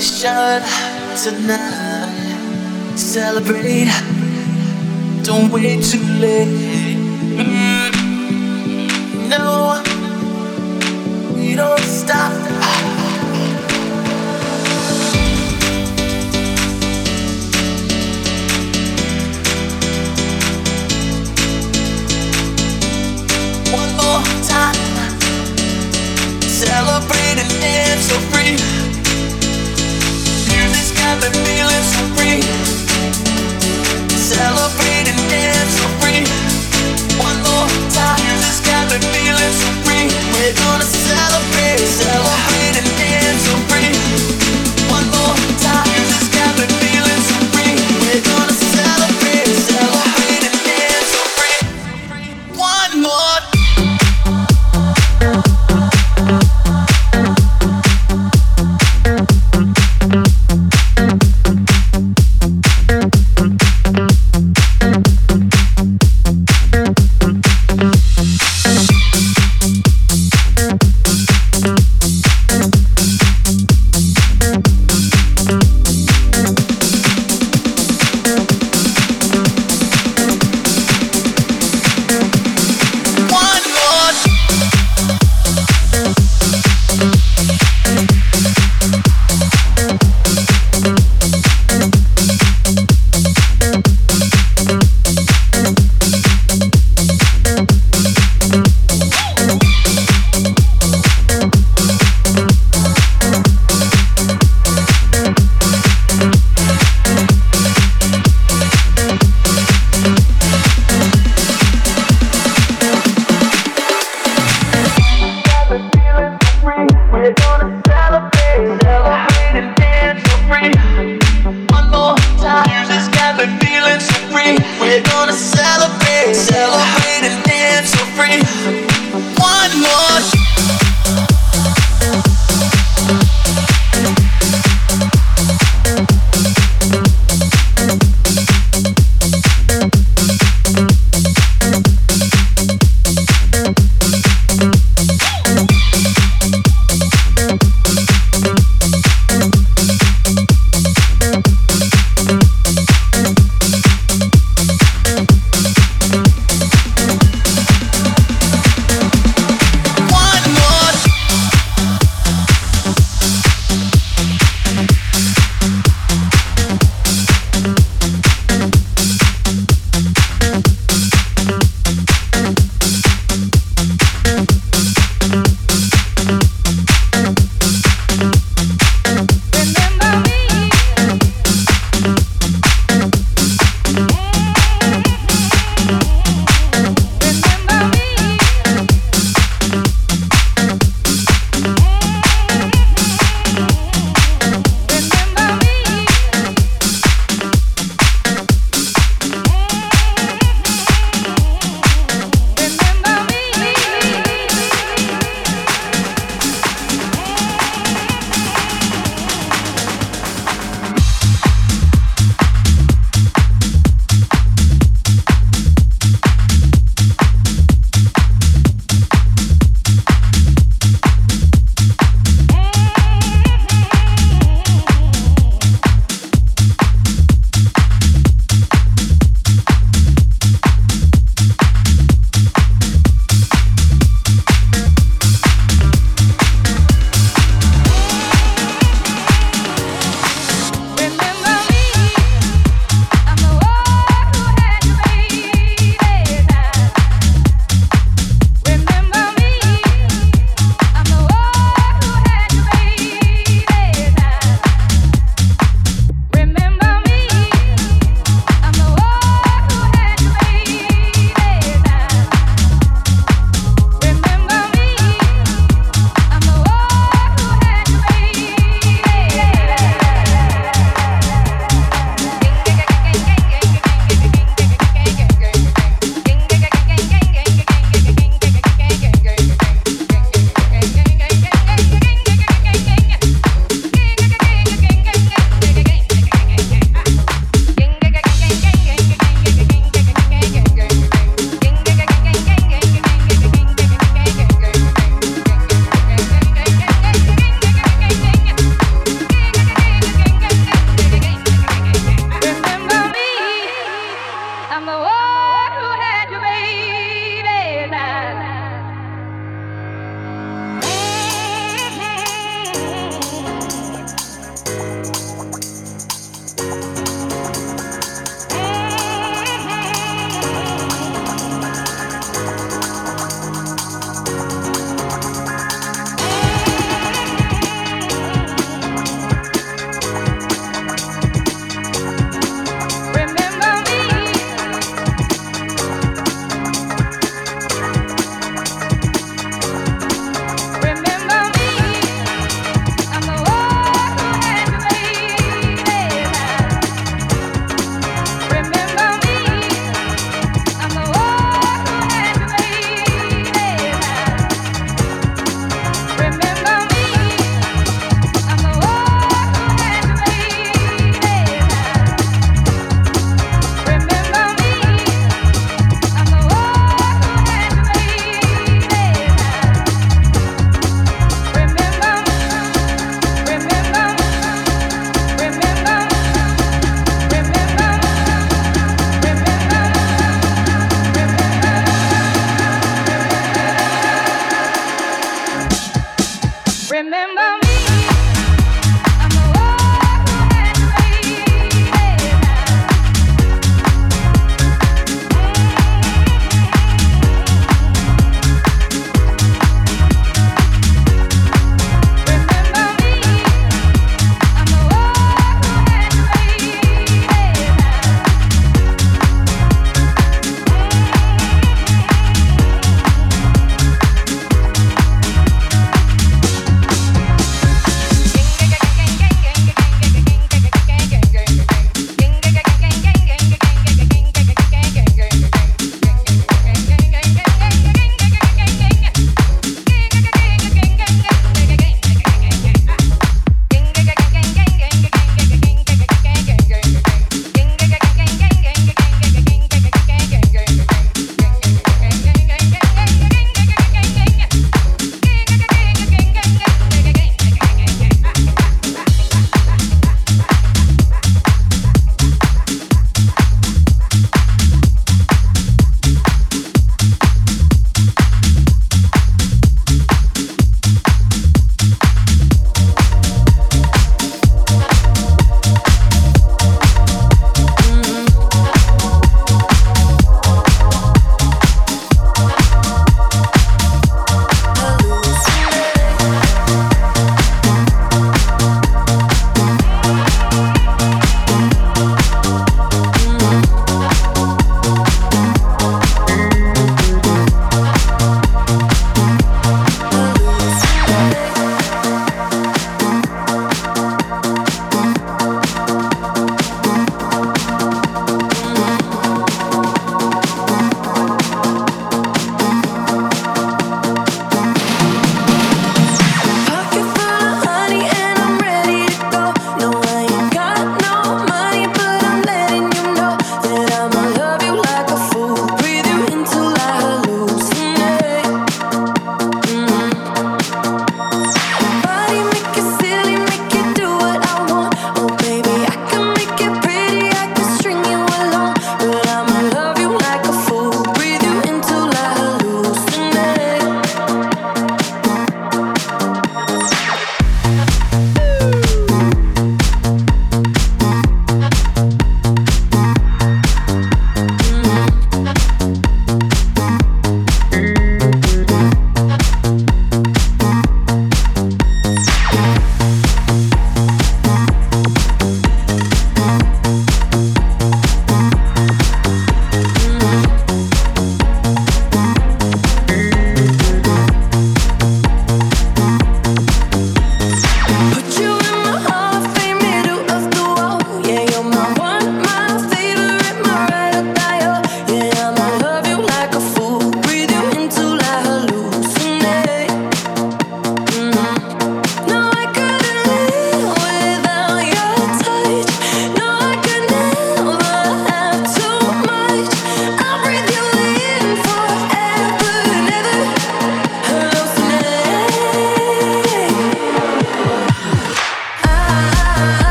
Tonight.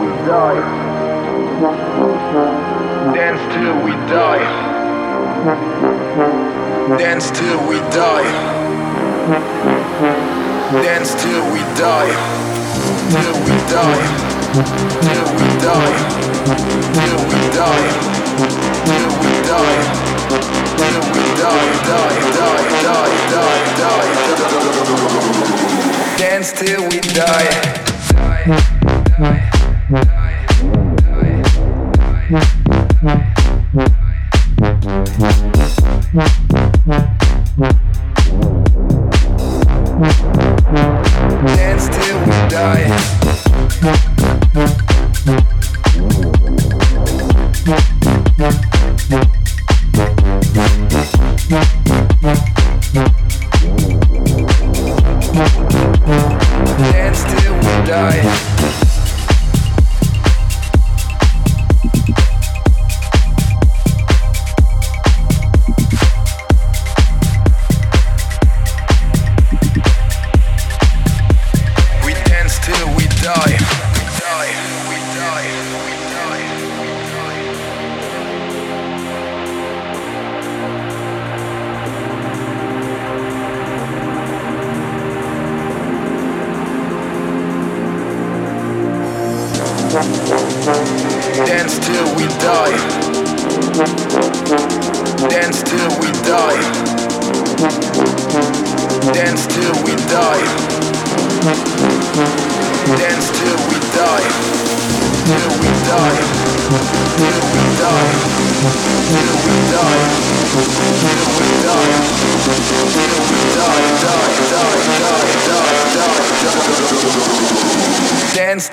we die. Dance till we die. Dance till we die. Dance till we die. Till we die. Till we die. Till we die. Till we die. Till we die, die, die, die, die, die, die. Dance till we die. Yeah.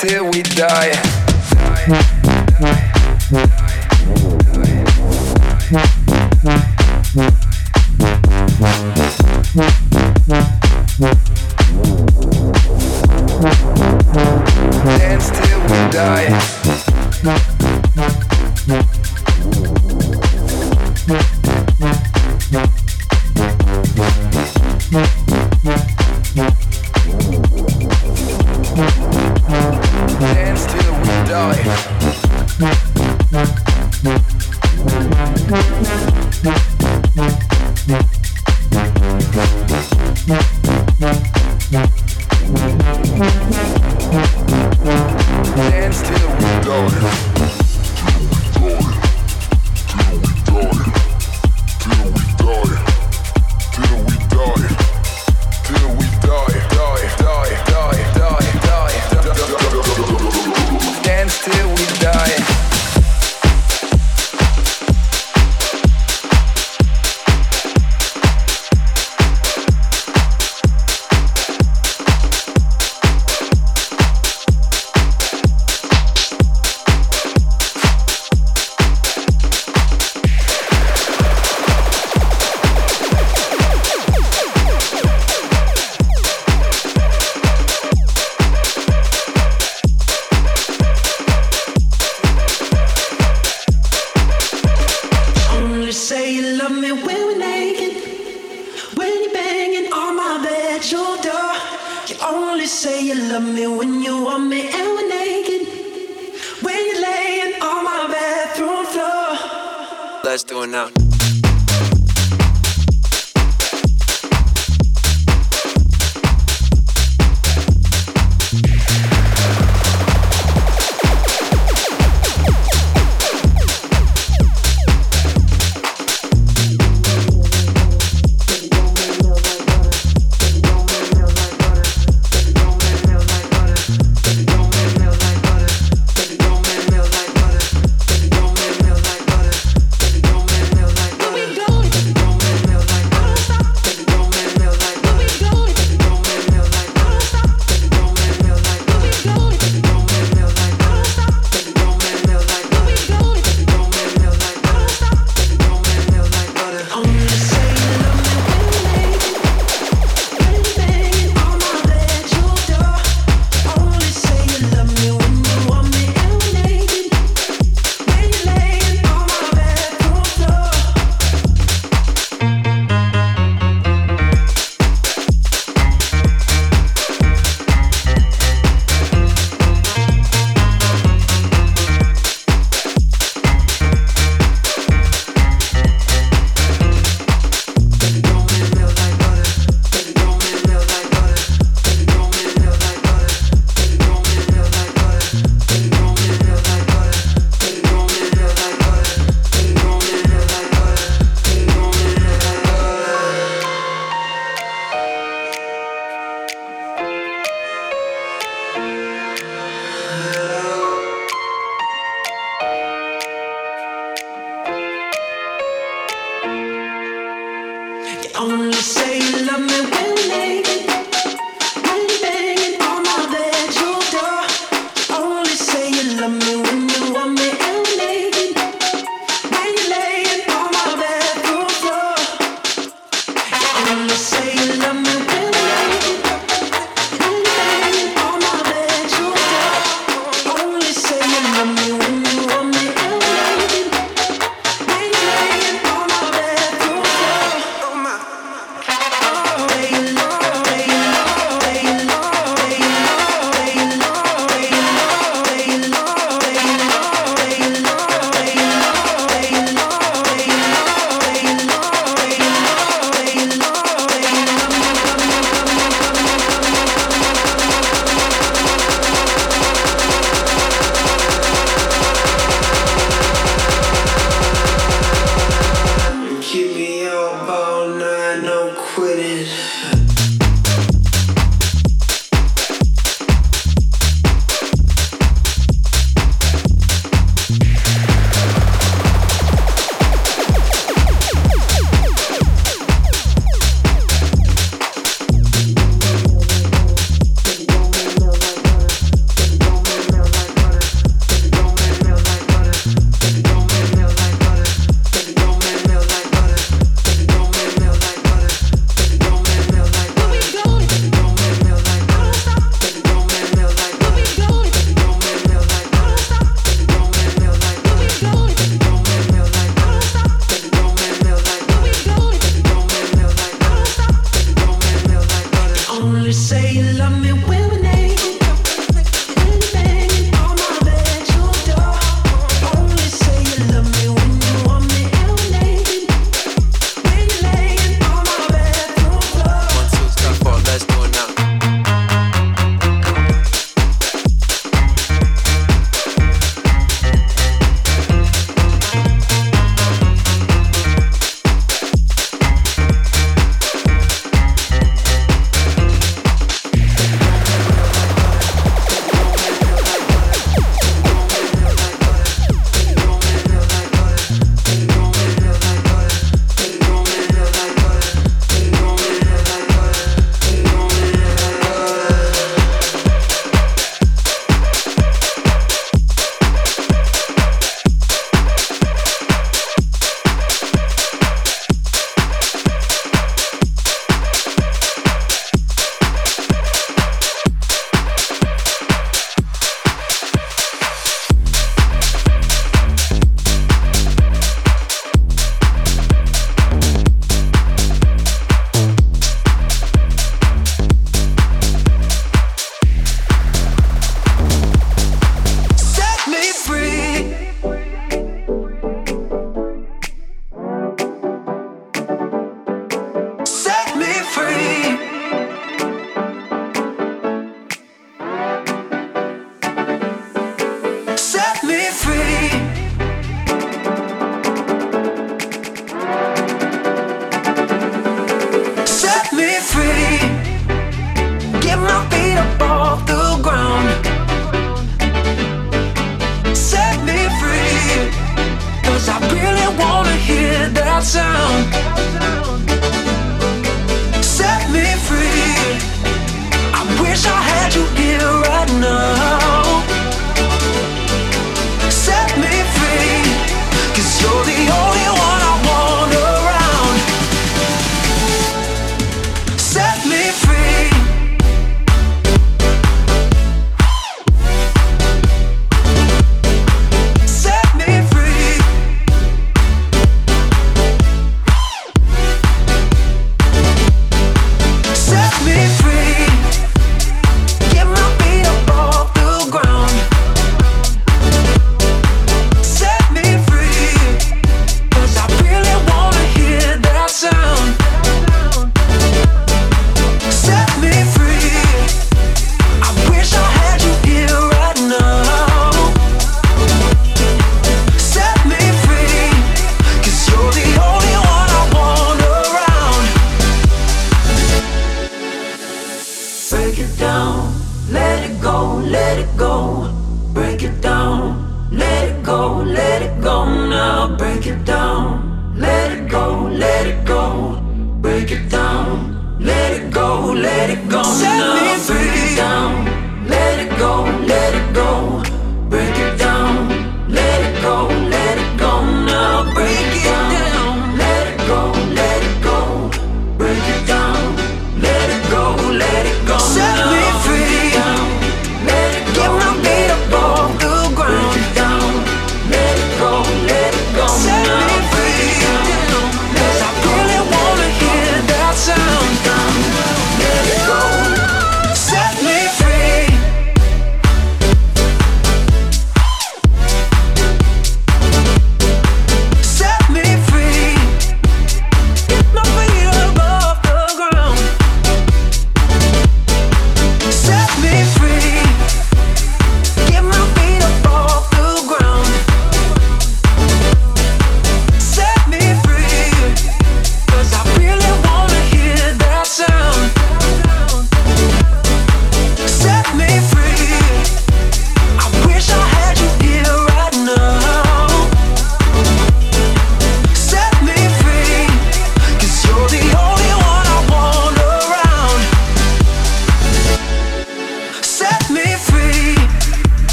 till we die. my bedroom door. You only say you love me when you want me, and we're naked. When you're laying on my bathroom floor. Let's do it now.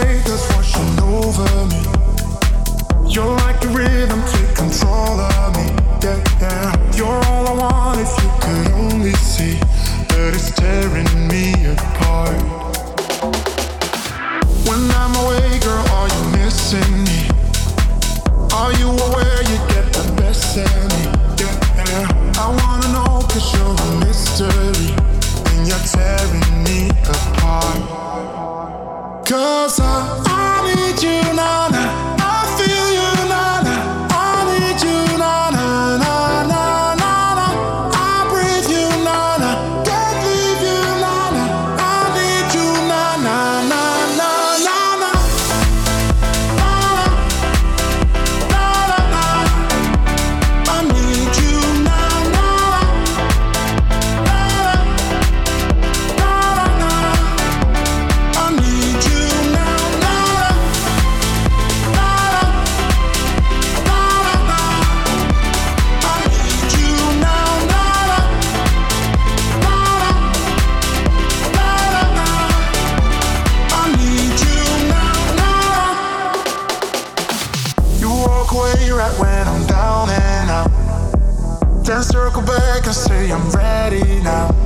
washing over me. You're like rhythm, take control of me. Yeah, yeah. You're all I want if you could only see that it's tearing me apart. When I'm away, girl, are you missing me? Are you aware you get the best of me? Yeah, yeah. I wanna know, you're a mystery, and you're tearing Cause I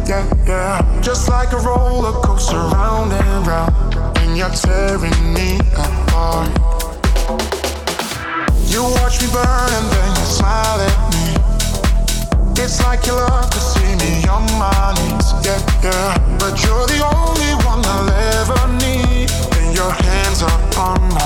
yeah, yeah. Just like a roller coaster, round and round, and you're tearing me apart. You watch me burn and then you smile at me. It's like you love to see me on my knees, yeah, yeah. But you're the only one I'll ever need, and your hands are on my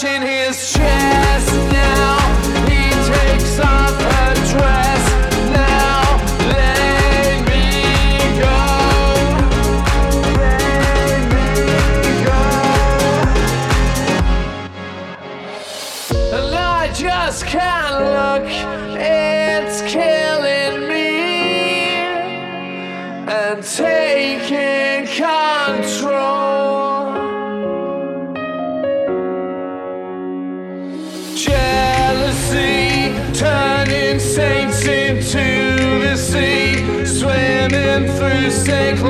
touching his through